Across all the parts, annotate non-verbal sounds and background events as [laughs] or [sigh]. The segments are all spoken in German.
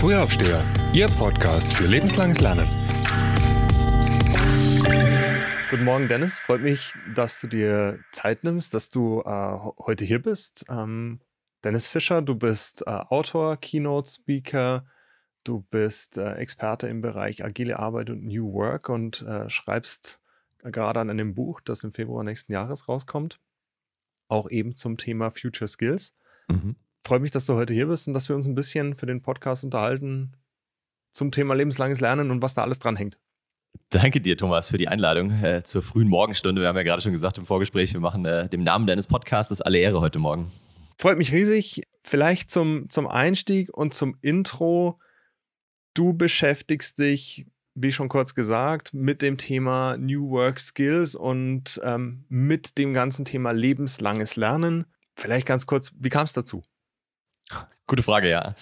Frühaufsteher, Ihr Podcast für lebenslanges Lernen. Guten Morgen, Dennis. Freut mich, dass du dir Zeit nimmst, dass du äh, heute hier bist. Ähm, Dennis Fischer, du bist äh, Autor, Keynote-Speaker, du bist äh, Experte im Bereich agile Arbeit und New Work und äh, schreibst gerade an einem Buch, das im Februar nächsten Jahres rauskommt, auch eben zum Thema Future Skills. Mhm freue mich, dass du heute hier bist und dass wir uns ein bisschen für den Podcast unterhalten zum Thema lebenslanges Lernen und was da alles dran hängt. Danke dir, Thomas, für die Einladung äh, zur frühen Morgenstunde. Wir haben ja gerade schon gesagt im Vorgespräch, wir machen äh, dem Namen deines Podcasts alle Ehre heute Morgen. Freut mich riesig. Vielleicht zum, zum Einstieg und zum Intro. Du beschäftigst dich, wie schon kurz gesagt, mit dem Thema New Work Skills und ähm, mit dem ganzen Thema lebenslanges Lernen. Vielleicht ganz kurz, wie kam es dazu? Gute Frage, ja.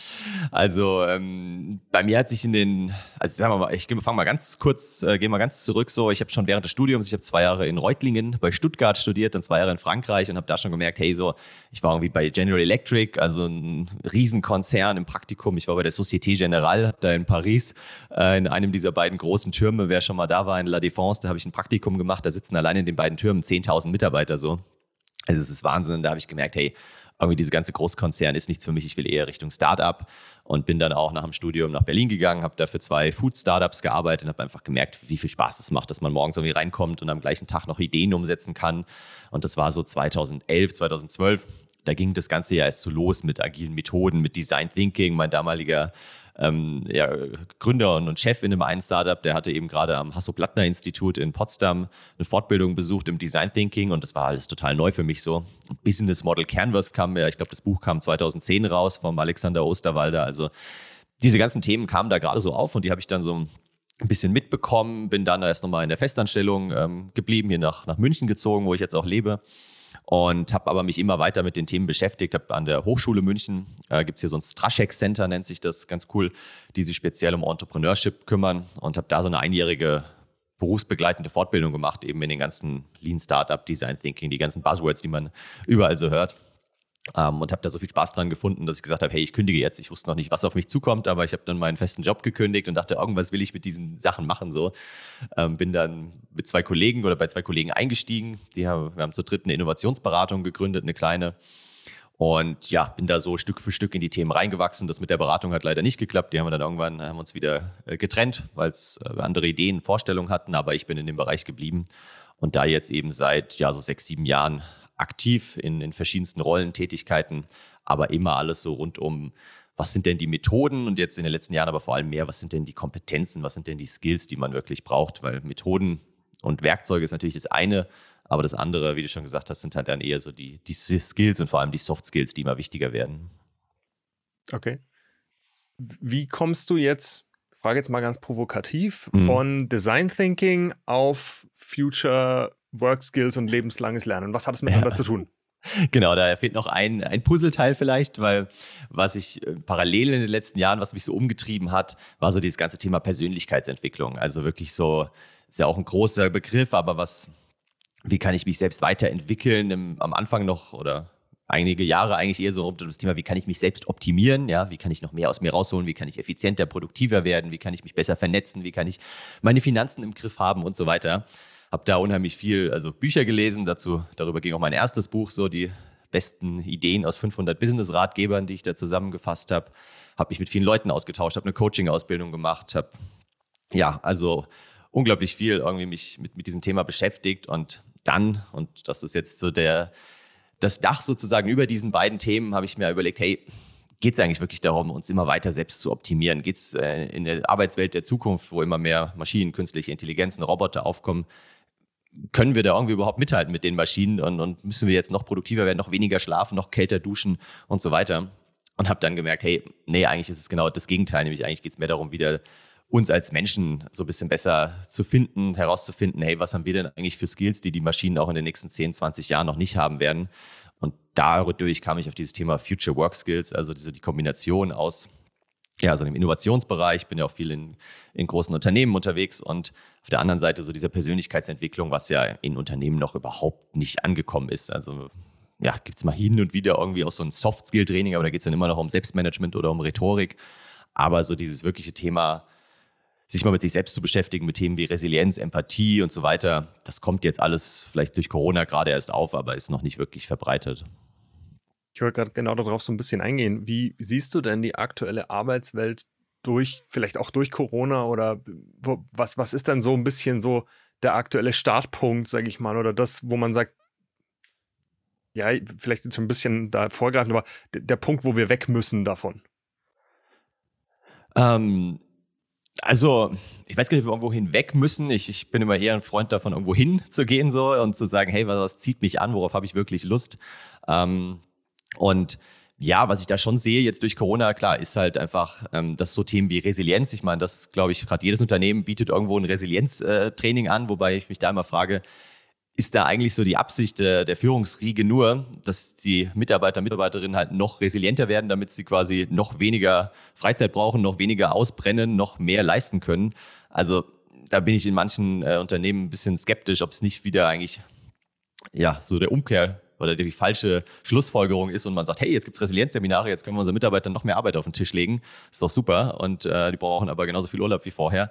Also ähm, bei mir hat sich in den, also sagen wir mal, ich fange mal ganz kurz, äh, gehe mal ganz zurück. So, ich habe schon während des Studiums, ich habe zwei Jahre in Reutlingen bei Stuttgart studiert, dann zwei Jahre in Frankreich und habe da schon gemerkt, hey, so, ich war irgendwie bei General Electric, also ein Riesenkonzern im Praktikum. Ich war bei der Société Générale, da in Paris, äh, in einem dieser beiden großen Türme. Wer schon mal da war in La Défense, da habe ich ein Praktikum gemacht. Da sitzen allein in den beiden Türmen 10.000 Mitarbeiter so. Also es ist Wahnsinn. Da habe ich gemerkt, hey, irgendwie diese ganze Großkonzern ist nichts für mich, ich will eher Richtung Startup und bin dann auch nach dem Studium nach Berlin gegangen, habe da für zwei Food-Startups gearbeitet und habe einfach gemerkt, wie viel Spaß es macht, dass man morgens irgendwie reinkommt und am gleichen Tag noch Ideen umsetzen kann. Und das war so 2011, 2012. Da ging das ganze ja erst so los mit agilen Methoden, mit Design Thinking. Mein damaliger ähm, ja, Gründer und Chef in einem einen Startup, der hatte eben gerade am Hasso-Plattner-Institut in Potsdam eine Fortbildung besucht im Design Thinking und das war alles total neu für mich so. Business Model Canvas kam ja, ich glaube, das Buch kam 2010 raus vom Alexander Osterwalder. Also diese ganzen Themen kamen da gerade so auf und die habe ich dann so ein bisschen mitbekommen, bin dann erst nochmal in der Festanstellung ähm, geblieben, hier nach, nach München gezogen, wo ich jetzt auch lebe und habe aber mich immer weiter mit den Themen beschäftigt. Hab an der Hochschule München äh, gibt es hier so ein Straschek Center, nennt sich das, ganz cool, die sich speziell um Entrepreneurship kümmern und habe da so eine einjährige berufsbegleitende Fortbildung gemacht, eben in den ganzen Lean Startup, Design Thinking, die ganzen Buzzwords, die man überall so hört. Ähm, und habe da so viel Spaß dran gefunden, dass ich gesagt habe, hey, ich kündige jetzt. Ich wusste noch nicht, was auf mich zukommt, aber ich habe dann meinen festen Job gekündigt und dachte, irgendwas will ich mit diesen Sachen machen. So ähm, bin dann mit zwei Kollegen oder bei zwei Kollegen eingestiegen. Die haben, wir haben zur dritten eine Innovationsberatung gegründet, eine kleine. Und ja, bin da so Stück für Stück in die Themen reingewachsen. Das mit der Beratung hat leider nicht geklappt. Die haben wir dann irgendwann haben uns wieder äh, getrennt, weil es äh, andere Ideen, Vorstellungen hatten. Aber ich bin in dem Bereich geblieben und da jetzt eben seit ja so sechs, sieben Jahren aktiv in, in verschiedensten Rollen, Tätigkeiten, aber immer alles so rund um, was sind denn die Methoden und jetzt in den letzten Jahren aber vor allem mehr, was sind denn die Kompetenzen, was sind denn die Skills, die man wirklich braucht, weil Methoden und Werkzeuge ist natürlich das eine, aber das andere, wie du schon gesagt hast, sind halt dann eher so die, die Skills und vor allem die Soft Skills, die immer wichtiger werden. Okay. Wie kommst du jetzt, frage jetzt mal ganz provokativ, mhm. von Design Thinking auf Future Work Skills und lebenslanges Lernen. Was hat es miteinander ja. zu tun? [laughs] Genau, da fehlt noch ein, ein Puzzleteil vielleicht, weil was ich äh, parallel in den letzten Jahren, was mich so umgetrieben hat, war so dieses ganze Thema Persönlichkeitsentwicklung. Also wirklich so, ist ja auch ein großer Begriff, aber was, wie kann ich mich selbst weiterentwickeln im, am Anfang noch oder einige Jahre eigentlich eher so rund um das Thema, wie kann ich mich selbst optimieren, ja, wie kann ich noch mehr aus mir rausholen, wie kann ich effizienter, produktiver werden, wie kann ich mich besser vernetzen, wie kann ich meine Finanzen im Griff haben und so weiter habe da unheimlich viel, also Bücher gelesen. Dazu, darüber ging auch mein erstes Buch, so die besten Ideen aus 500 Business-Ratgebern, die ich da zusammengefasst habe. Habe mich mit vielen Leuten ausgetauscht, habe eine Coaching-Ausbildung gemacht, habe ja, also unglaublich viel irgendwie mich mit, mit diesem Thema beschäftigt und dann, und das ist jetzt so der, das Dach sozusagen über diesen beiden Themen, habe ich mir überlegt, hey, geht es eigentlich wirklich darum, uns immer weiter selbst zu optimieren? Geht es äh, in der Arbeitswelt der Zukunft, wo immer mehr Maschinen, künstliche Intelligenzen, Roboter aufkommen, können wir da irgendwie überhaupt mithalten mit den Maschinen und, und müssen wir jetzt noch produktiver werden, noch weniger schlafen, noch kälter duschen und so weiter. Und habe dann gemerkt, hey, nee, eigentlich ist es genau das Gegenteil, nämlich eigentlich geht es mehr darum, wieder uns als Menschen so ein bisschen besser zu finden, herauszufinden, hey, was haben wir denn eigentlich für Skills, die die Maschinen auch in den nächsten 10, 20 Jahren noch nicht haben werden. Und dadurch kam ich auf dieses Thema Future Work Skills, also diese, die Kombination aus ja, so im Innovationsbereich, bin ja auch viel in, in großen Unternehmen unterwegs und auf der anderen Seite so dieser Persönlichkeitsentwicklung, was ja in Unternehmen noch überhaupt nicht angekommen ist. Also ja, gibt es mal hin und wieder irgendwie auch so ein Soft-Skill-Training, aber da geht es dann immer noch um Selbstmanagement oder um Rhetorik. Aber so dieses wirkliche Thema, sich mal mit sich selbst zu beschäftigen, mit Themen wie Resilienz, Empathie und so weiter, das kommt jetzt alles vielleicht durch Corona gerade erst auf, aber ist noch nicht wirklich verbreitet. Ich wollte gerade genau darauf so ein bisschen eingehen. Wie siehst du denn die aktuelle Arbeitswelt durch, vielleicht auch durch Corona oder wo, was, was ist denn so ein bisschen so der aktuelle Startpunkt, sage ich mal, oder das, wo man sagt, ja, vielleicht jetzt schon ein bisschen da vorgreifen, aber der Punkt, wo wir weg müssen davon? Ähm, also, ich weiß gar nicht, ob wir irgendwo hinweg müssen. Ich, ich bin immer eher ein Freund davon, irgendwo hinzugehen so und zu sagen, hey, was, was zieht mich an, worauf habe ich wirklich Lust? Ähm, und ja, was ich da schon sehe jetzt durch Corona, klar, ist halt einfach, ähm, das so Themen wie Resilienz. Ich meine, das glaube ich, gerade jedes Unternehmen bietet irgendwo ein Resilienztraining äh, an, wobei ich mich da immer frage, ist da eigentlich so die Absicht der, der Führungsriege nur, dass die Mitarbeiter, Mitarbeiterinnen halt noch resilienter werden, damit sie quasi noch weniger Freizeit brauchen, noch weniger ausbrennen, noch mehr leisten können. Also da bin ich in manchen äh, Unternehmen ein bisschen skeptisch, ob es nicht wieder eigentlich ja so der Umkehr oder die falsche Schlussfolgerung ist und man sagt, hey, jetzt gibt es Resilienzseminare, jetzt können wir unseren Mitarbeitern noch mehr Arbeit auf den Tisch legen. Ist doch super. Und äh, die brauchen aber genauso viel Urlaub wie vorher.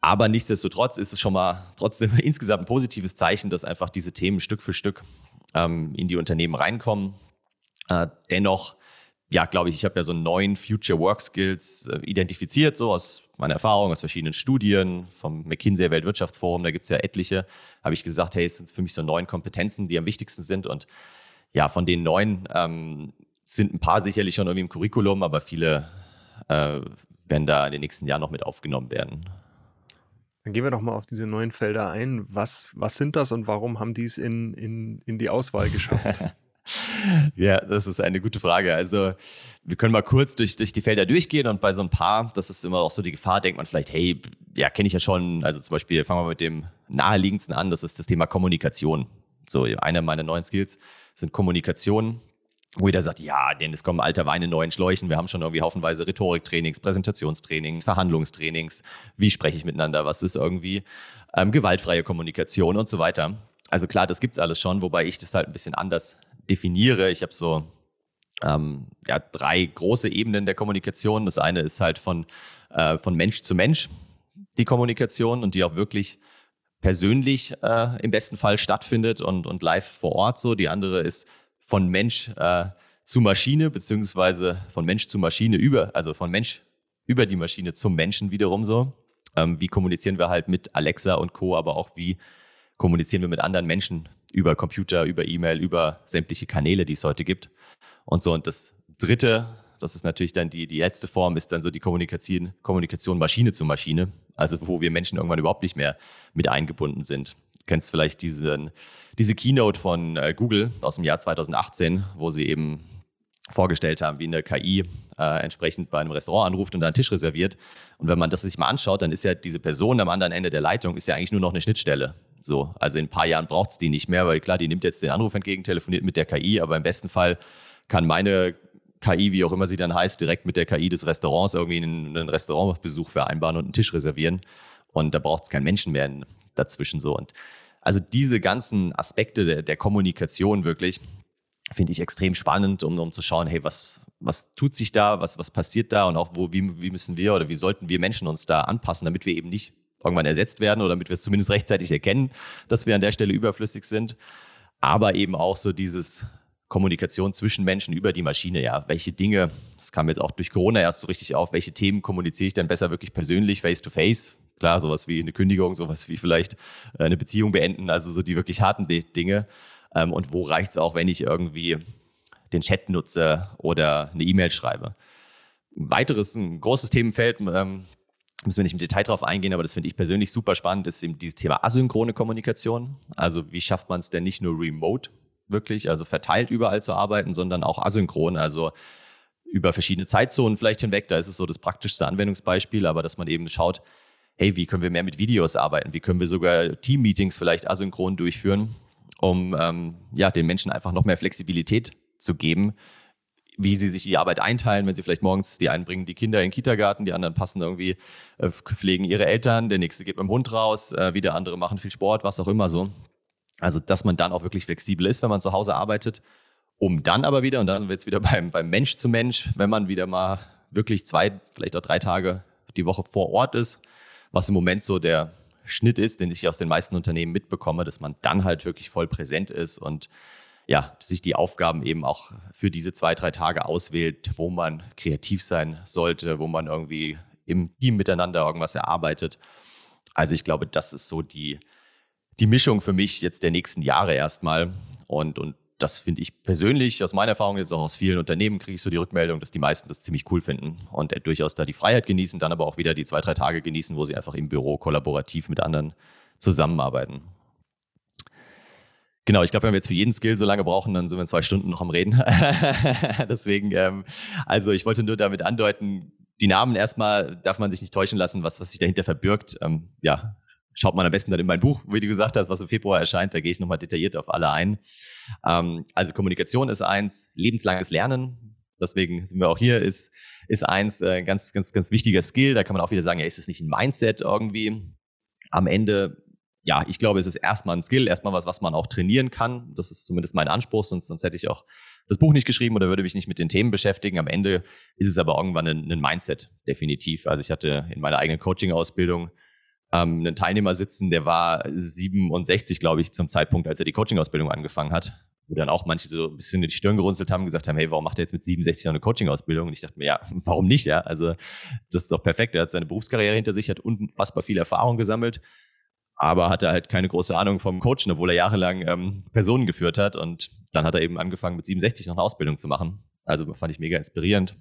Aber nichtsdestotrotz ist es schon mal trotzdem [laughs] insgesamt ein positives Zeichen, dass einfach diese Themen Stück für Stück ähm, in die Unternehmen reinkommen. Äh, dennoch, ja, glaube ich, ich habe ja so neun Future Work Skills äh, identifiziert, so aus meiner Erfahrung, aus verschiedenen Studien, vom McKinsey Weltwirtschaftsforum, da gibt es ja etliche, habe ich gesagt, hey, es sind für mich so neun Kompetenzen, die am wichtigsten sind. Und ja, von den neun ähm, sind ein paar sicherlich schon irgendwie im Curriculum, aber viele äh, werden da in den nächsten Jahren noch mit aufgenommen werden. Dann gehen wir doch mal auf diese neuen Felder ein. Was, was sind das und warum haben die es in, in, in die Auswahl geschafft? [laughs] ja, das ist eine gute Frage. Also, wir können mal kurz durch, durch die Felder durchgehen und bei so ein paar, das ist immer auch so die Gefahr, denkt man vielleicht, hey, ja, kenne ich ja schon. Also, zum Beispiel fangen wir mit dem naheliegendsten an, das ist das Thema Kommunikation. So, einer meiner neuen Skills sind Kommunikation wo jeder sagt, ja, denn es kommen alter Weine neuen Schläuchen. Wir haben schon irgendwie haufenweise Rhetoriktrainings, Präsentationstrainings, Verhandlungstrainings. Wie spreche ich miteinander? Was ist irgendwie ähm, gewaltfreie Kommunikation und so weiter. Also klar, das gibt's alles schon, wobei ich das halt ein bisschen anders definiere. Ich habe so ähm, ja, drei große Ebenen der Kommunikation. Das eine ist halt von, äh, von Mensch zu Mensch die Kommunikation und die auch wirklich persönlich äh, im besten Fall stattfindet und, und live vor Ort so. Die andere ist von Mensch äh, zu Maschine, beziehungsweise von Mensch zu Maschine über, also von Mensch über die Maschine zum Menschen wiederum so. Ähm, wie kommunizieren wir halt mit Alexa und Co., aber auch wie kommunizieren wir mit anderen Menschen über Computer, über E-Mail, über sämtliche Kanäle, die es heute gibt. Und so, und das dritte, das ist natürlich dann die, die letzte Form, ist dann so die Kommunikation, Kommunikation Maschine zu Maschine, also wo wir Menschen irgendwann überhaupt nicht mehr mit eingebunden sind. Du kennst vielleicht diesen, diese Keynote von äh, Google aus dem Jahr 2018, wo sie eben vorgestellt haben, wie eine KI äh, entsprechend bei einem Restaurant anruft und da einen Tisch reserviert. Und wenn man das sich mal anschaut, dann ist ja diese Person am anderen Ende der Leitung ist ja eigentlich nur noch eine Schnittstelle. So, also in ein paar Jahren braucht es die nicht mehr, weil klar, die nimmt jetzt den Anruf entgegen, telefoniert mit der KI, aber im besten Fall kann meine KI, wie auch immer sie dann heißt, direkt mit der KI des Restaurants irgendwie einen, einen Restaurantbesuch vereinbaren und einen Tisch reservieren. Und da braucht es keinen Menschen mehr dazwischen so. Und also diese ganzen Aspekte der, der Kommunikation wirklich finde ich extrem spannend, um, um zu schauen, hey, was, was tut sich da, was, was passiert da und auch wo, wie, wie müssen wir oder wie sollten wir Menschen uns da anpassen, damit wir eben nicht irgendwann ersetzt werden oder damit wir es zumindest rechtzeitig erkennen, dass wir an der Stelle überflüssig sind. Aber eben auch so dieses Kommunikation zwischen Menschen über die Maschine, ja, welche Dinge, das kam jetzt auch durch Corona erst so richtig auf, welche Themen kommuniziere ich denn besser wirklich persönlich, face to face, Klar, sowas wie eine Kündigung, sowas wie vielleicht äh, eine Beziehung beenden, also so die wirklich harten Dinge. Ähm, und wo reicht es auch, wenn ich irgendwie den Chat nutze oder eine E-Mail schreibe. Ein weiteres, ein großes Themenfeld, ähm, müssen wir nicht im Detail drauf eingehen, aber das finde ich persönlich super spannend, ist eben dieses Thema asynchrone Kommunikation. Also wie schafft man es denn nicht nur remote wirklich, also verteilt überall zu arbeiten, sondern auch asynchron, also über verschiedene Zeitzonen vielleicht hinweg. Da ist es so das praktischste Anwendungsbeispiel, aber dass man eben schaut, hey, wie können wir mehr mit Videos arbeiten? Wie können wir sogar Team-Meetings vielleicht asynchron durchführen, um ähm, ja, den Menschen einfach noch mehr Flexibilität zu geben, wie sie sich die Arbeit einteilen, wenn sie vielleicht morgens, die einen bringen die Kinder in den Kindergarten, die anderen passen irgendwie, äh, pflegen ihre Eltern, der nächste geht mit dem Hund raus, äh, wieder andere machen viel Sport, was auch immer so. Also, dass man dann auch wirklich flexibel ist, wenn man zu Hause arbeitet, um dann aber wieder, und da sind wir jetzt wieder [laughs] beim, beim Mensch zu Mensch, wenn man wieder mal wirklich zwei, vielleicht auch drei Tage die Woche vor Ort ist, was im Moment so der Schnitt ist, den ich aus den meisten Unternehmen mitbekomme, dass man dann halt wirklich voll präsent ist und ja, sich die Aufgaben eben auch für diese zwei, drei Tage auswählt, wo man kreativ sein sollte, wo man irgendwie im Team miteinander irgendwas erarbeitet. Also ich glaube, das ist so die, die Mischung für mich jetzt der nächsten Jahre erstmal. Und, und das finde ich persönlich, aus meiner Erfahrung jetzt auch aus vielen Unternehmen, kriege ich so die Rückmeldung, dass die meisten das ziemlich cool finden und durchaus da die Freiheit genießen, dann aber auch wieder die zwei, drei Tage genießen, wo sie einfach im Büro kollaborativ mit anderen zusammenarbeiten. Genau, ich glaube, wenn wir jetzt für jeden Skill so lange brauchen, dann sind wir in zwei Stunden noch am Reden. [laughs] Deswegen, ähm, also ich wollte nur damit andeuten, die Namen erstmal darf man sich nicht täuschen lassen, was, was sich dahinter verbirgt. Ähm, ja, schaut man am besten dann in mein Buch, wie du gesagt hast, was im Februar erscheint. Da gehe ich nochmal detailliert auf alle ein. Ähm, also Kommunikation ist eins, lebenslanges Lernen. Deswegen sind wir auch hier, ist, ist eins, äh, ganz, ganz, ganz wichtiger Skill. Da kann man auch wieder sagen, ja, ist es nicht ein Mindset irgendwie? Am Ende ja, ich glaube, es ist erstmal ein Skill, erstmal was, was man auch trainieren kann. Das ist zumindest mein Anspruch, sonst, sonst hätte ich auch das Buch nicht geschrieben oder würde mich nicht mit den Themen beschäftigen. Am Ende ist es aber irgendwann ein, ein Mindset, definitiv. Also ich hatte in meiner eigenen Coaching-Ausbildung ähm, einen Teilnehmer sitzen, der war 67, glaube ich, zum Zeitpunkt, als er die Coaching-Ausbildung angefangen hat. Wo dann auch manche so ein bisschen in die Stirn gerunzelt haben und gesagt haben, hey, warum macht er jetzt mit 67 noch eine Coaching-Ausbildung? Und ich dachte mir, ja, [laughs] warum nicht? Ja, also das ist doch perfekt. Er hat seine Berufskarriere hinter sich, hat unfassbar viel Erfahrung gesammelt aber hatte halt keine große Ahnung vom Coachen, obwohl er jahrelang ähm, Personen geführt hat. Und dann hat er eben angefangen, mit 67 noch eine Ausbildung zu machen. Also fand ich mega inspirierend.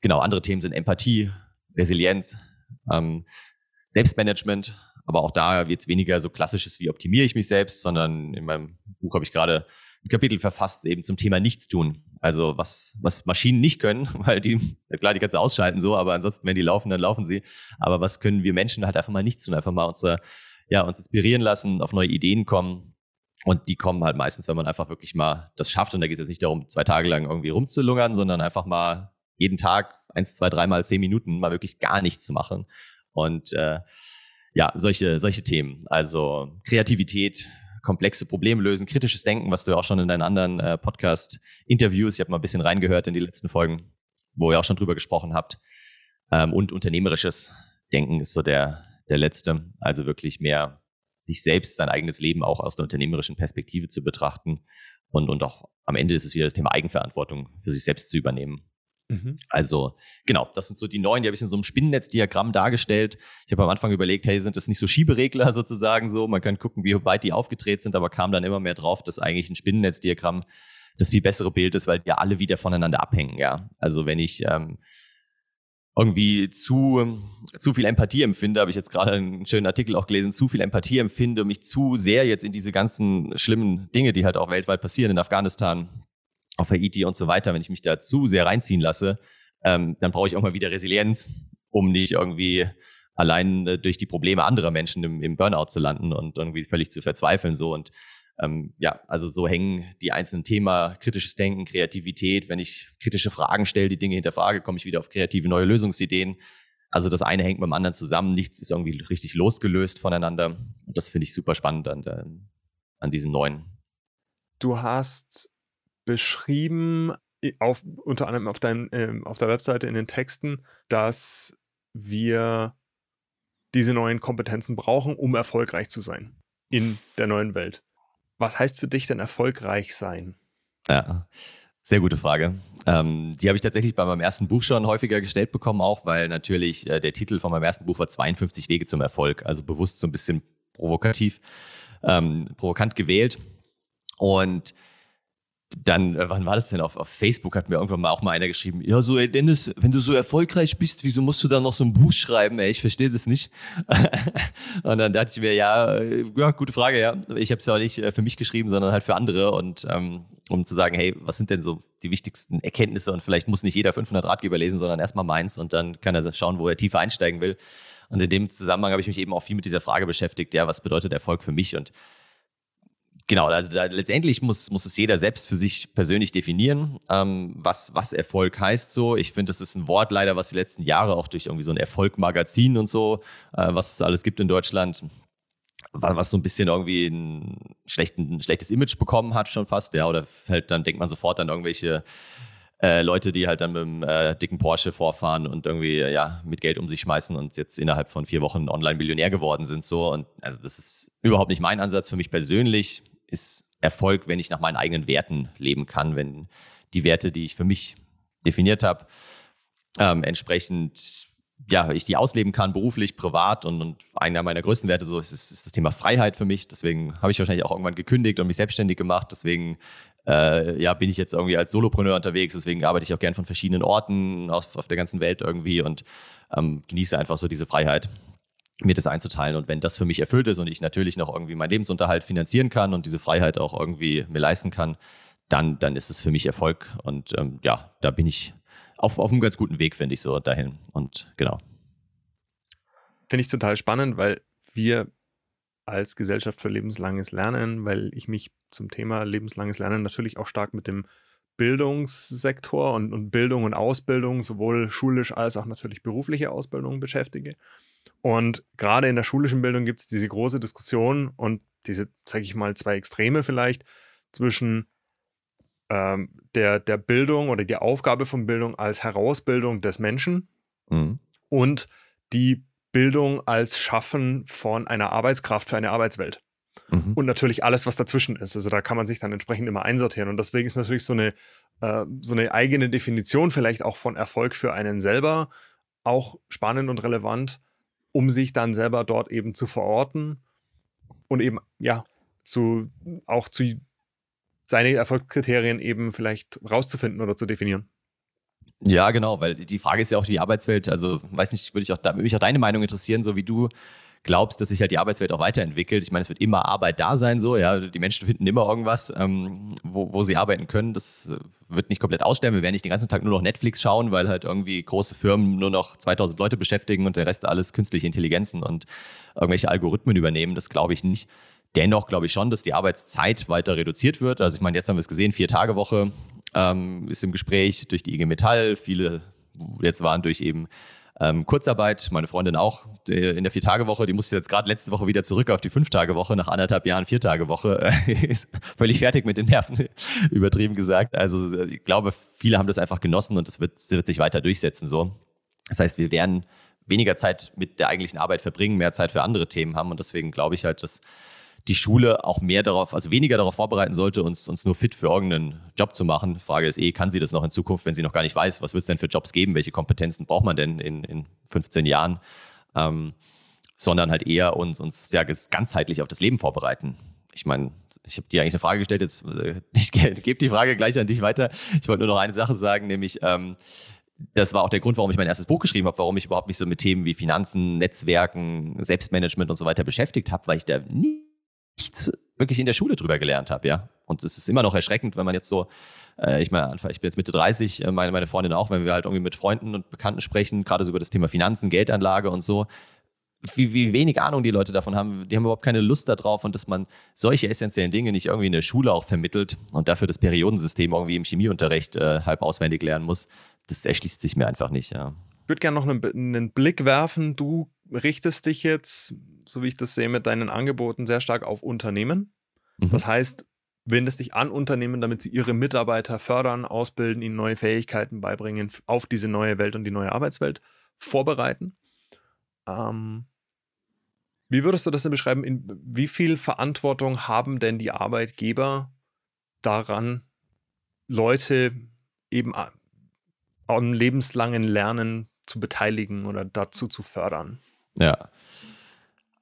Genau, andere Themen sind Empathie, Resilienz, ähm, Selbstmanagement. Aber auch da wird es weniger so klassisches, wie optimiere ich mich selbst, sondern in meinem Buch habe ich gerade ein Kapitel verfasst eben zum Thema Nichtstun. Also was, was Maschinen nicht können, [laughs] weil die, klar, die kannst du ausschalten so, aber ansonsten, wenn die laufen, dann laufen sie. Aber was können wir Menschen halt einfach mal nicht tun? Einfach mal unsere, ja, uns inspirieren lassen, auf neue Ideen kommen. Und die kommen halt meistens, wenn man einfach wirklich mal das schafft. Und da geht es jetzt nicht darum, zwei Tage lang irgendwie rumzulungern, sondern einfach mal jeden Tag eins, zwei, dreimal zehn Minuten mal wirklich gar nichts zu machen. Und äh, ja, solche, solche Themen. Also Kreativität, komplexe Probleme lösen, kritisches Denken, was du ja auch schon in deinen anderen äh, Podcast-Interviews, ich habe mal ein bisschen reingehört in die letzten Folgen, wo ihr auch schon drüber gesprochen habt. Ähm, und unternehmerisches Denken ist so der, der letzte. Also wirklich mehr sich selbst, sein eigenes Leben auch aus der unternehmerischen Perspektive zu betrachten. Und, und auch am Ende ist es wieder das Thema Eigenverantwortung für sich selbst zu übernehmen. Mhm. Also, genau, das sind so die neuen, die habe ich in so einem Spinnennetz-Diagramm dargestellt. Ich habe am Anfang überlegt, hey, sind das nicht so Schieberegler [laughs] sozusagen so? Man kann gucken, wie weit die aufgedreht sind, aber kam dann immer mehr drauf, dass eigentlich ein Spinnennetz-Diagramm das viel bessere Bild ist, weil die alle wieder voneinander abhängen, ja. Also, wenn ich ähm, irgendwie zu, zu viel Empathie empfinde, habe ich jetzt gerade einen schönen Artikel auch gelesen, zu viel Empathie empfinde, mich zu sehr jetzt in diese ganzen schlimmen Dinge, die halt auch weltweit passieren in Afghanistan, auf Haiti und so weiter, wenn ich mich da zu sehr reinziehen lasse, ähm, dann brauche ich auch mal wieder Resilienz, um nicht irgendwie allein äh, durch die Probleme anderer Menschen im, im, Burnout zu landen und irgendwie völlig zu verzweifeln. So und ähm, ja, also so hängen die einzelnen Themen, kritisches Denken, Kreativität. Wenn ich kritische Fragen stelle, die Dinge hinterfrage, komme ich wieder auf kreative neue Lösungsideen. Also das eine hängt mit dem anderen zusammen, nichts ist irgendwie richtig losgelöst voneinander. Und das finde ich super spannend an, an diesen neuen. Du hast beschrieben, auf, unter anderem auf, dein, äh, auf der Webseite in den Texten, dass wir diese neuen Kompetenzen brauchen, um erfolgreich zu sein in der neuen Welt. Was heißt für dich denn erfolgreich sein? Ja, sehr gute Frage. Ähm, die habe ich tatsächlich bei meinem ersten Buch schon häufiger gestellt bekommen, auch weil natürlich äh, der Titel von meinem ersten Buch war 52 Wege zum Erfolg, also bewusst so ein bisschen provokativ, ähm, provokant gewählt. Und dann, äh, wann war das denn? Auf, auf Facebook hat mir irgendwann mal auch mal einer geschrieben, ja, so, ey Dennis, wenn du so erfolgreich bist, wieso musst du dann noch so ein Buch schreiben? Ey, ich verstehe das nicht. [laughs] und dann dachte ich mir, ja, äh, ja, gute Frage, ja. Ich habe es ja auch nicht äh, für mich geschrieben, sondern halt für andere und ähm, um zu sagen, hey, was sind denn so die wichtigsten Erkenntnisse? Und vielleicht muss nicht jeder 500 Ratgeber lesen, sondern erstmal meins und dann kann er schauen, wo er tiefer einsteigen will. Und in dem Zusammenhang habe ich mich eben auch viel mit dieser Frage beschäftigt, ja, was bedeutet Erfolg für mich? Und Genau, also da, letztendlich muss, muss es jeder selbst für sich persönlich definieren, ähm, was, was Erfolg heißt so. Ich finde, das ist ein Wort leider, was die letzten Jahre auch durch irgendwie so ein Erfolgmagazin und so, äh, was es alles gibt in Deutschland, was so ein bisschen irgendwie ein, schlechten, ein schlechtes Image bekommen hat schon fast, ja, oder halt dann denkt man sofort an irgendwelche äh, Leute, die halt dann mit einem äh, dicken Porsche vorfahren und irgendwie ja mit Geld um sich schmeißen und jetzt innerhalb von vier Wochen Online-Millionär geworden sind. So und also das ist überhaupt nicht mein Ansatz. Für mich persönlich ist Erfolg, wenn ich nach meinen eigenen Werten leben kann, wenn die Werte, die ich für mich definiert habe, ähm, entsprechend ja, ich die ausleben kann, beruflich, privat und, und einer meiner größten Werte so ist, ist, das Thema Freiheit für mich. Deswegen habe ich wahrscheinlich auch irgendwann gekündigt und mich selbstständig gemacht. Deswegen äh, ja, bin ich jetzt irgendwie als Solopreneur unterwegs. Deswegen arbeite ich auch gern von verschiedenen Orten auf, auf der ganzen Welt irgendwie und ähm, genieße einfach so diese Freiheit mir das einzuteilen. Und wenn das für mich erfüllt ist und ich natürlich noch irgendwie meinen Lebensunterhalt finanzieren kann und diese Freiheit auch irgendwie mir leisten kann, dann, dann ist es für mich Erfolg. Und ähm, ja, da bin ich auf, auf einem ganz guten Weg, finde ich so dahin. Und genau. Finde ich total spannend, weil wir als Gesellschaft für lebenslanges Lernen, weil ich mich zum Thema lebenslanges Lernen natürlich auch stark mit dem Bildungssektor und, und Bildung und Ausbildung, sowohl schulisch als auch natürlich berufliche Ausbildung beschäftige. Und gerade in der schulischen Bildung gibt es diese große Diskussion und diese, sage ich mal, zwei Extreme vielleicht zwischen ähm, der, der Bildung oder die Aufgabe von Bildung als Herausbildung des Menschen mhm. und die Bildung als Schaffen von einer Arbeitskraft für eine Arbeitswelt. Mhm. Und natürlich alles, was dazwischen ist. Also da kann man sich dann entsprechend immer einsortieren. Und deswegen ist natürlich so eine, äh, so eine eigene Definition vielleicht auch von Erfolg für einen selber auch spannend und relevant, um sich dann selber dort eben zu verorten und eben, ja, zu, auch zu seine Erfolgskriterien eben vielleicht rauszufinden oder zu definieren. Ja, genau, weil die Frage ist ja auch die Arbeitswelt, also weiß nicht, würde ich auch, würde mich auch deine Meinung interessieren, so wie du glaubst, dass sich halt die Arbeitswelt auch weiterentwickelt. Ich meine, es wird immer Arbeit da sein, so, ja, die Menschen finden immer irgendwas, ähm, wo, wo sie arbeiten können. Das äh, wird nicht komplett aussterben. Wir werden nicht den ganzen Tag nur noch Netflix schauen, weil halt irgendwie große Firmen nur noch 2000 Leute beschäftigen und der Rest alles künstliche Intelligenzen und irgendwelche Algorithmen übernehmen. Das glaube ich nicht. Dennoch glaube ich schon, dass die Arbeitszeit weiter reduziert wird. Also ich meine, jetzt haben wir es gesehen, vier Tage Woche ähm, ist im Gespräch durch die IG Metall. Viele jetzt waren durch eben ähm, Kurzarbeit, meine Freundin auch in der Vier-Tage-Woche, die musste jetzt gerade letzte Woche wieder zurück auf die Fünf-Tage-Woche, nach anderthalb Jahren Vier-Tage-Woche, [laughs] ist völlig fertig mit den Nerven, [laughs] übertrieben gesagt. Also ich glaube, viele haben das einfach genossen und das wird, das wird sich weiter durchsetzen so. Das heißt, wir werden weniger Zeit mit der eigentlichen Arbeit verbringen, mehr Zeit für andere Themen haben und deswegen glaube ich halt, dass die Schule auch mehr darauf, also weniger darauf vorbereiten sollte, uns, uns nur fit für irgendeinen Job zu machen. Frage ist eh, kann sie das noch in Zukunft, wenn sie noch gar nicht weiß, was wird es denn für Jobs geben, welche Kompetenzen braucht man denn in, in 15 Jahren, ähm, sondern halt eher uns, uns ja, ganzheitlich auf das Leben vorbereiten. Ich meine, ich habe dir eigentlich eine Frage gestellt, jetzt äh, [laughs] ich gebe die Frage gleich an dich weiter. Ich wollte nur noch eine Sache sagen, nämlich ähm, das war auch der Grund, warum ich mein erstes Buch geschrieben habe, warum ich überhaupt mich so mit Themen wie Finanzen, Netzwerken, Selbstmanagement und so weiter beschäftigt habe, weil ich da nie nichts wirklich in der Schule drüber gelernt habe, ja. Und es ist immer noch erschreckend, wenn man jetzt so, äh, ich meine, ich bin jetzt Mitte 30, äh, meine, meine Freundin auch, wenn wir halt irgendwie mit Freunden und Bekannten sprechen, gerade so über das Thema Finanzen, Geldanlage und so, wie, wie wenig Ahnung die Leute davon haben, die haben überhaupt keine Lust darauf und dass man solche essentiellen Dinge nicht irgendwie in der Schule auch vermittelt und dafür das Periodensystem irgendwie im Chemieunterricht äh, halb auswendig lernen muss, das erschließt sich mir einfach nicht, ja. Ich würde gerne noch einen, einen Blick werfen. Du richtest dich jetzt, so wie ich das sehe, mit deinen Angeboten sehr stark auf Unternehmen. Mhm. Das heißt, wendest dich an Unternehmen, damit sie ihre Mitarbeiter fördern, ausbilden, ihnen neue Fähigkeiten beibringen, auf diese neue Welt und die neue Arbeitswelt vorbereiten. Ähm, wie würdest du das denn beschreiben? In, wie viel Verantwortung haben denn die Arbeitgeber daran, Leute eben am lebenslangen Lernen zu beteiligen oder dazu zu fördern? Ja.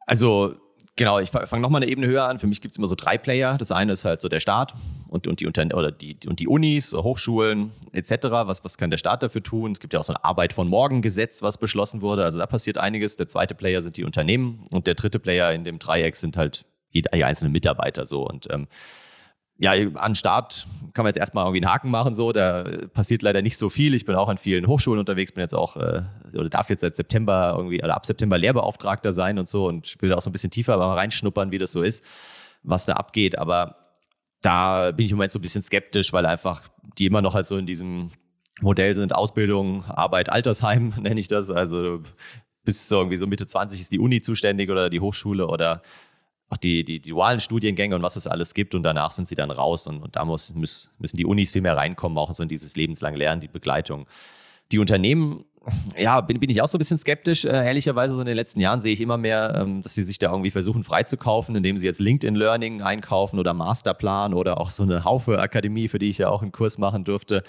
Also, genau, ich fange nochmal eine Ebene höher an. Für mich gibt es immer so drei Player. Das eine ist halt so der Staat und, und, die, oder die, und die Unis, Hochschulen etc. Was, was kann der Staat dafür tun? Es gibt ja auch so ein Arbeit von morgen Gesetz, was beschlossen wurde. Also da passiert einiges. Der zweite Player sind die Unternehmen und der dritte Player in dem Dreieck sind halt die, die einzelnen Mitarbeiter so. Und ähm, ja, an Start kann man jetzt erstmal irgendwie einen Haken machen, so. Da passiert leider nicht so viel. Ich bin auch an vielen Hochschulen unterwegs, bin jetzt auch, äh, oder darf jetzt seit September irgendwie, oder ab September Lehrbeauftragter sein und so und will da auch so ein bisschen tiefer mal reinschnuppern, wie das so ist, was da abgeht. Aber da bin ich im Moment so ein bisschen skeptisch, weil einfach die immer noch halt so in diesem Modell sind, Ausbildung, Arbeit, Altersheim, [laughs] nenne ich das. Also bis so irgendwie so Mitte 20 ist die Uni zuständig oder die Hochschule oder auch die, die, die dualen Studiengänge und was es alles gibt und danach sind sie dann raus und, und da muss, müssen, die Unis viel mehr reinkommen, auch so in dieses lebenslange Lernen, die Begleitung. Die Unternehmen, ja, bin, bin ich auch so ein bisschen skeptisch, äh, ehrlicherweise. So in den letzten Jahren sehe ich immer mehr, ähm, dass sie sich da irgendwie versuchen freizukaufen, indem sie jetzt LinkedIn Learning einkaufen oder Masterplan oder auch so eine Haufe-Akademie, für die ich ja auch einen Kurs machen durfte.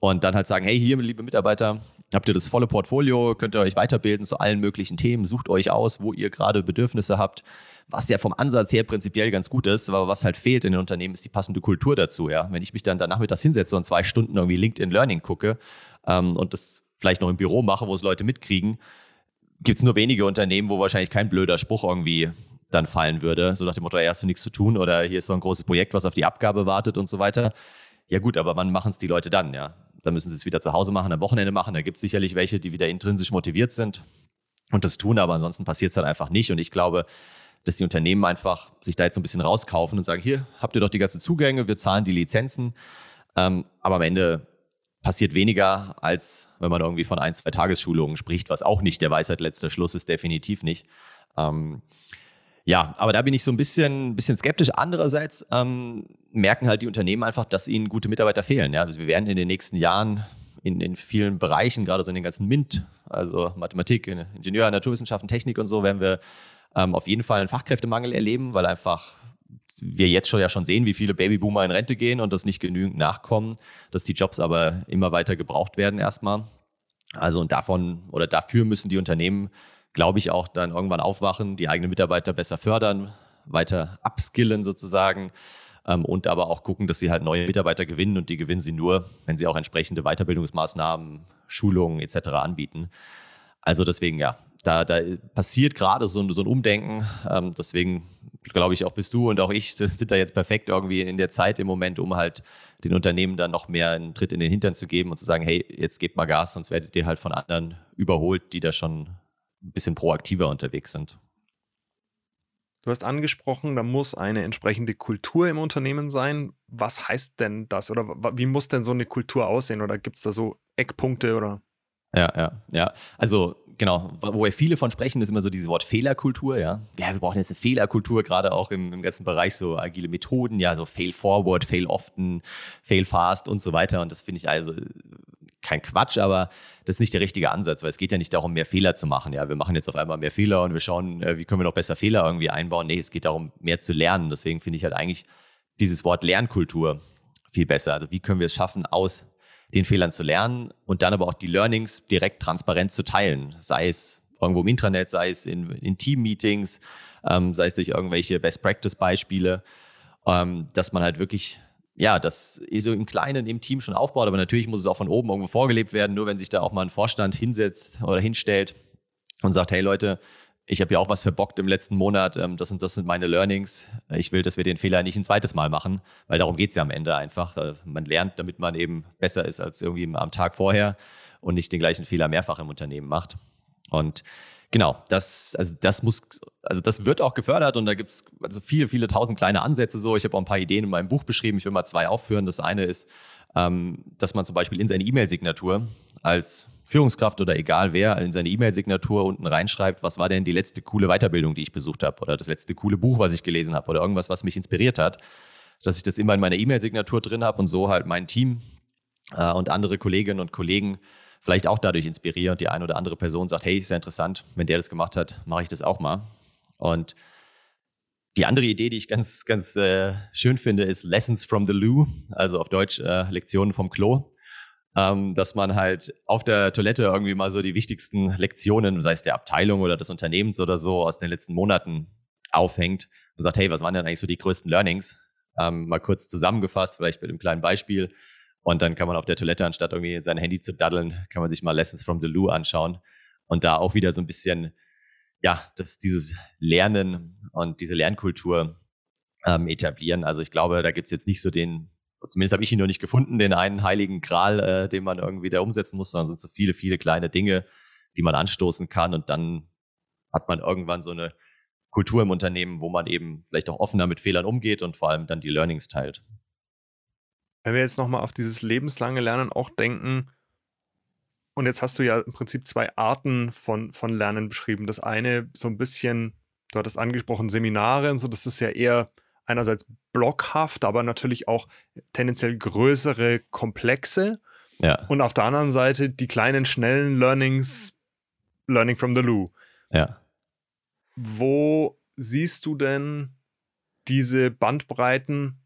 Und dann halt sagen, hey, hier, liebe Mitarbeiter, habt ihr das volle Portfolio, könnt ihr euch weiterbilden zu allen möglichen Themen, sucht euch aus, wo ihr gerade Bedürfnisse habt, was ja vom Ansatz her prinzipiell ganz gut ist, aber was halt fehlt in den Unternehmen, ist die passende Kultur dazu. Ja? Wenn ich mich dann danach mit das hinsetze und zwei Stunden irgendwie LinkedIn Learning gucke ähm, und das vielleicht noch im Büro mache, wo es Leute mitkriegen, gibt es nur wenige Unternehmen, wo wahrscheinlich kein blöder Spruch irgendwie dann fallen würde, so nach dem Motto, ey, hast du nichts zu tun oder hier ist so ein großes Projekt, was auf die Abgabe wartet und so weiter. Ja gut, aber wann machen es die Leute dann, ja? Dann müssen sie es wieder zu Hause machen, am Wochenende machen. Da gibt es sicherlich welche, die wieder intrinsisch motiviert sind und das tun, aber ansonsten passiert es dann einfach nicht. Und ich glaube, dass die Unternehmen einfach sich da jetzt so ein bisschen rauskaufen und sagen, hier habt ihr doch die ganzen Zugänge, wir zahlen die Lizenzen. Ähm, aber am Ende passiert weniger, als wenn man irgendwie von ein, zwei Tagesschulungen spricht, was auch nicht der Weisheit letzter Schluss ist, definitiv nicht. Ähm, ja, aber da bin ich so ein bisschen, bisschen skeptisch. Andererseits ähm, merken halt die Unternehmen einfach, dass ihnen gute Mitarbeiter fehlen. Ja? Wir werden in den nächsten Jahren in, in vielen Bereichen, gerade so in den ganzen MINT, also Mathematik, Ingenieur, Naturwissenschaften, Technik und so, werden wir ähm, auf jeden Fall einen Fachkräftemangel erleben, weil einfach wir jetzt schon ja schon sehen, wie viele Babyboomer in Rente gehen und das nicht genügend nachkommen, dass die Jobs aber immer weiter gebraucht werden erstmal. Also und davon oder dafür müssen die Unternehmen, glaube ich, auch dann irgendwann aufwachen, die eigenen Mitarbeiter besser fördern, weiter upskillen sozusagen ähm, und aber auch gucken, dass sie halt neue Mitarbeiter gewinnen und die gewinnen sie nur, wenn sie auch entsprechende Weiterbildungsmaßnahmen, Schulungen etc. anbieten. Also deswegen ja, da, da passiert gerade so, so, ein Umdenken. Ähm, deswegen glaube ich, auch bist du und auch ich [laughs] sind da jetzt perfekt irgendwie in der Zeit im Moment, um halt den Unternehmen dann noch mehr einen Tritt in den Hintern zu geben und zu sagen, hey, jetzt gebt mal Gas, sonst werdet ihr halt von anderen überholt, die da schon ein bisschen proaktiver unterwegs sind. Du hast angesprochen, da muss eine entsprechende Kultur im Unternehmen sein. Was heißt denn das oder wie muss denn so eine Kultur aussehen oder gibt es da so Eckpunkte oder? Ja, ja, ja. Also genau, wo wir viele von sprechen, ist immer so dieses Wort Fehlerkultur, ja. Ja, wir brauchen jetzt eine Fehlerkultur, gerade auch im, im ganzen Bereich so agile Methoden, ja, so fail forward, fail often, fail fast und so weiter. Und das finde ich also kein Quatsch, aber das ist nicht der richtige Ansatz, weil es geht ja nicht darum, mehr Fehler zu machen. Ja, wir machen jetzt auf einmal mehr Fehler und wir schauen, äh, wie können wir noch besser Fehler irgendwie einbauen. Nee, es geht darum, mehr zu lernen. Deswegen finde ich halt eigentlich dieses Wort Lernkultur viel besser. Also wie können wir es schaffen, aus den Fehlern zu lernen und dann aber auch die Learnings direkt transparent zu teilen. Sei es irgendwo im Intranet, sei es in, in Team-Meetings, ähm, sei es durch irgendwelche Best-Practice-Beispiele, ähm, dass man halt wirklich ja, das so im Kleinen im Team schon aufbaut, aber natürlich muss es auch von oben irgendwo vorgelebt werden. Nur wenn sich da auch mal ein Vorstand hinsetzt oder hinstellt und sagt, hey Leute, ich habe ja auch was verbockt im letzten Monat, ähm, das, und das sind meine Learnings. Ich will, dass wir den Fehler nicht ein zweites Mal machen, weil darum geht es ja am Ende einfach. Man lernt, damit man eben besser ist als irgendwie am Tag vorher und nicht den gleichen Fehler mehrfach im Unternehmen macht. Und genau, das, also das muss, also das wird auch gefördert und da gibt es also viele, viele tausend kleine Ansätze so. Ich habe auch ein paar Ideen in meinem Buch beschrieben. Ich will mal zwei aufführen. Das eine ist, ähm, dass man zum Beispiel in seine E-Mail-Signatur als Führungskraft oder egal wer in seine E-Mail-Signatur unten reinschreibt, was war denn die letzte coole Weiterbildung, die ich besucht habe oder das letzte coole Buch, was ich gelesen habe oder irgendwas, was mich inspiriert hat, dass ich das immer in meiner E-Mail-Signatur drin habe und so halt mein Team äh, und andere Kolleginnen und Kollegen vielleicht auch dadurch inspiriere und die eine oder andere Person sagt, hey, ist ja interessant, wenn der das gemacht hat, mache ich das auch mal. Und die andere Idee, die ich ganz, ganz äh, schön finde, ist Lessons from the Loo, also auf Deutsch äh, Lektionen vom Klo ähm, dass man halt auf der Toilette irgendwie mal so die wichtigsten Lektionen, sei es der Abteilung oder des Unternehmens oder so, aus den letzten Monaten aufhängt und sagt, hey, was waren denn eigentlich so die größten Learnings? Ähm, mal kurz zusammengefasst, vielleicht mit einem kleinen Beispiel. Und dann kann man auf der Toilette, anstatt irgendwie sein Handy zu daddeln, kann man sich mal Lessons from the Loo anschauen und da auch wieder so ein bisschen, ja, das, dieses Lernen und diese Lernkultur ähm, etablieren. Also ich glaube, da gibt es jetzt nicht so den zumindest habe ich ihn noch nicht gefunden, den einen heiligen Gral, äh, den man irgendwie da umsetzen muss, sondern sind so viele, viele kleine Dinge, die man anstoßen kann und dann hat man irgendwann so eine Kultur im Unternehmen, wo man eben vielleicht auch offener mit Fehlern umgeht und vor allem dann die Learnings teilt. Wenn wir jetzt nochmal auf dieses lebenslange Lernen auch denken, und jetzt hast du ja im Prinzip zwei Arten von, von Lernen beschrieben. Das eine so ein bisschen du hattest angesprochen Seminare und so, das ist ja eher einerseits blockhaft, aber natürlich auch tendenziell größere Komplexe. Ja. Und auf der anderen Seite die kleinen, schnellen Learnings, Learning from the Loo. Ja. Wo siehst du denn diese Bandbreiten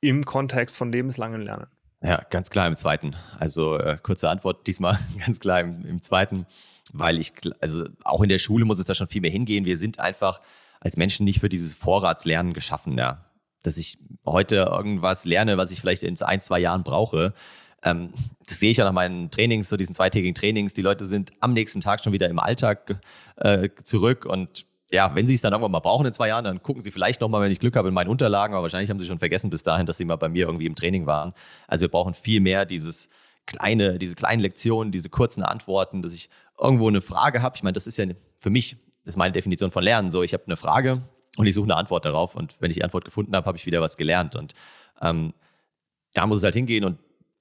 im Kontext von lebenslangen Lernen? Ja, ganz klar im zweiten. Also äh, kurze Antwort diesmal, [laughs] ganz klar im, im zweiten, weil ich, also auch in der Schule muss es da schon viel mehr hingehen. Wir sind einfach als Menschen nicht für dieses Vorratslernen geschaffen, ja. Dass ich heute irgendwas lerne, was ich vielleicht in ein, zwei Jahren brauche. Ähm, das sehe ich ja nach meinen Trainings, so diesen zweitägigen Trainings. Die Leute sind am nächsten Tag schon wieder im Alltag äh, zurück und ja, wenn sie es dann irgendwann mal brauchen in zwei Jahren, dann gucken sie vielleicht nochmal, wenn ich Glück habe, in meinen Unterlagen, aber wahrscheinlich haben sie schon vergessen bis dahin, dass sie mal bei mir irgendwie im Training waren. Also wir brauchen viel mehr dieses kleine, diese kleinen Lektionen, diese kurzen Antworten, dass ich irgendwo eine Frage habe. Ich meine, das ist ja für mich, das ist meine Definition von Lernen. So, ich habe eine Frage und ich suche eine Antwort darauf und wenn ich die Antwort gefunden habe, habe ich wieder was gelernt und ähm, da muss es halt hingehen und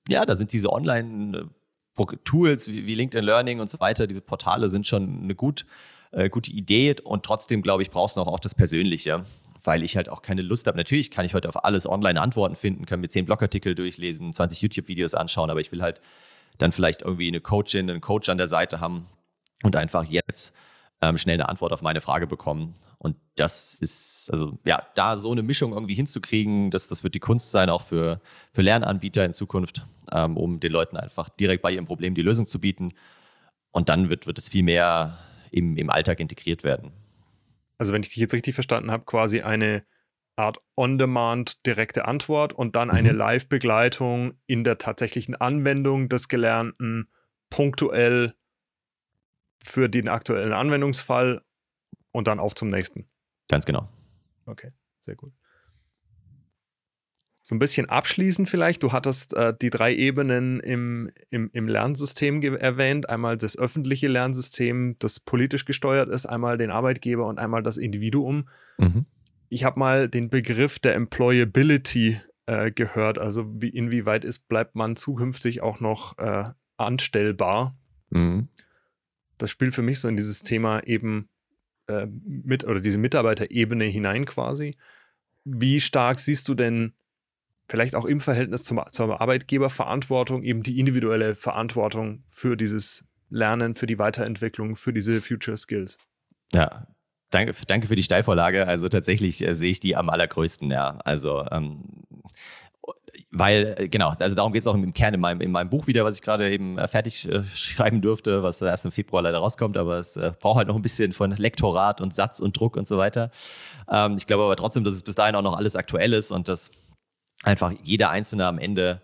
ja, da sind diese Online-Tools wie, wie LinkedIn Learning und so weiter, diese Portale sind schon eine gut äh, gute Idee und trotzdem, glaube ich, brauchst du auch, auch das Persönliche, weil ich halt auch keine Lust habe. Natürlich kann ich heute auf alles online Antworten finden, kann mir zehn Blogartikel durchlesen, 20 YouTube-Videos anschauen, aber ich will halt dann vielleicht irgendwie eine Coachin, einen Coach an der Seite haben und einfach jetzt ähm, schnell eine Antwort auf meine Frage bekommen. Und das ist, also ja, da so eine Mischung irgendwie hinzukriegen, das, das wird die Kunst sein, auch für, für Lernanbieter in Zukunft, ähm, um den Leuten einfach direkt bei ihrem Problem die Lösung zu bieten. Und dann wird, wird es viel mehr im, im Alltag integriert werden. Also wenn ich dich jetzt richtig verstanden habe, quasi eine Art On-Demand direkte Antwort und dann eine mhm. Live-Begleitung in der tatsächlichen Anwendung des Gelernten punktuell für den aktuellen Anwendungsfall und dann auf zum nächsten. Ganz genau. Okay, sehr gut so ein bisschen abschließend vielleicht. Du hattest äh, die drei Ebenen im, im, im Lernsystem erwähnt. Einmal das öffentliche Lernsystem, das politisch gesteuert ist, einmal den Arbeitgeber und einmal das Individuum. Mhm. Ich habe mal den Begriff der Employability äh, gehört. Also wie, inwieweit ist, bleibt man zukünftig auch noch äh, anstellbar? Mhm. Das spielt für mich so in dieses Thema eben äh, mit oder diese Mitarbeiterebene hinein quasi. Wie stark siehst du denn vielleicht auch im Verhältnis zum, zur Arbeitgeberverantwortung eben die individuelle Verantwortung für dieses Lernen, für die Weiterentwicklung, für diese Future Skills. Ja, danke, danke für die Steilvorlage. Also tatsächlich äh, sehe ich die am allergrößten, ja. Also ähm, weil, äh, genau, also darum geht es auch im Kern in meinem, in meinem Buch wieder, was ich gerade eben äh, fertig äh, schreiben durfte, was erst im Februar leider rauskommt, aber es äh, braucht halt noch ein bisschen von Lektorat und Satz und Druck und so weiter. Ähm, ich glaube aber trotzdem, dass es bis dahin auch noch alles aktuell ist und dass einfach jeder Einzelne am Ende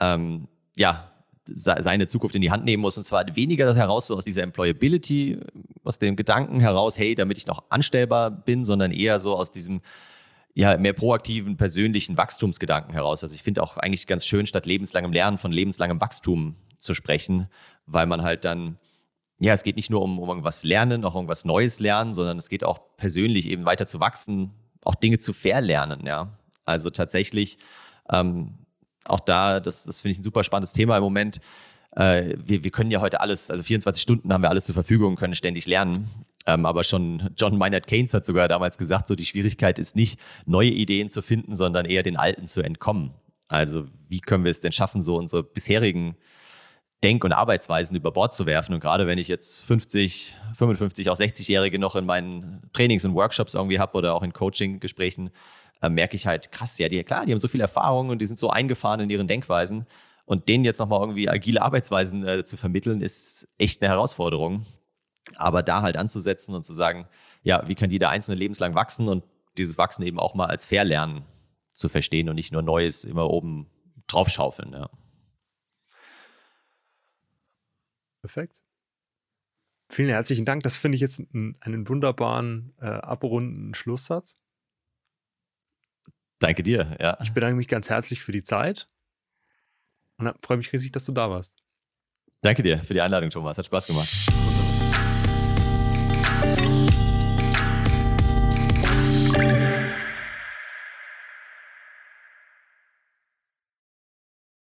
ähm, ja, seine Zukunft in die Hand nehmen muss. Und zwar weniger das heraus aus dieser Employability, aus dem Gedanken heraus, hey, damit ich noch anstellbar bin, sondern eher so aus diesem ja, mehr proaktiven, persönlichen Wachstumsgedanken heraus. Also ich finde auch eigentlich ganz schön, statt lebenslangem Lernen von lebenslangem Wachstum zu sprechen, weil man halt dann, ja, es geht nicht nur um, um irgendwas lernen, auch irgendwas Neues lernen, sondern es geht auch persönlich eben weiter zu wachsen, auch Dinge zu verlernen, ja. Also tatsächlich ähm, auch da, das, das finde ich ein super spannendes Thema im Moment. Äh, wir, wir können ja heute alles, also 24 Stunden haben wir alles zur Verfügung, können ständig lernen. Ähm, aber schon John Maynard Keynes hat sogar damals gesagt, so die Schwierigkeit ist nicht, neue Ideen zu finden, sondern eher den alten zu entkommen. Also wie können wir es denn schaffen, so unsere bisherigen Denk- und Arbeitsweisen über Bord zu werfen? Und gerade wenn ich jetzt 50, 55, auch 60-Jährige noch in meinen Trainings und Workshops irgendwie habe oder auch in Coaching-Gesprächen, äh, merke ich halt, krass, ja, die, klar, die haben so viel Erfahrung und die sind so eingefahren in ihren Denkweisen. Und denen jetzt nochmal irgendwie agile Arbeitsweisen äh, zu vermitteln, ist echt eine Herausforderung. Aber da halt anzusetzen und zu sagen, ja, wie kann jeder Einzelne lebenslang wachsen und dieses Wachsen eben auch mal als Verlernen zu verstehen und nicht nur Neues immer oben draufschaufeln. Ja. Perfekt. Vielen herzlichen Dank. Das finde ich jetzt einen, einen wunderbaren, äh, abrunden Schlusssatz. Danke dir, ja. Ich bedanke mich ganz herzlich für die Zeit und freue mich riesig, dass du da warst. Danke dir für die Einladung, Thomas. Hat Spaß gemacht.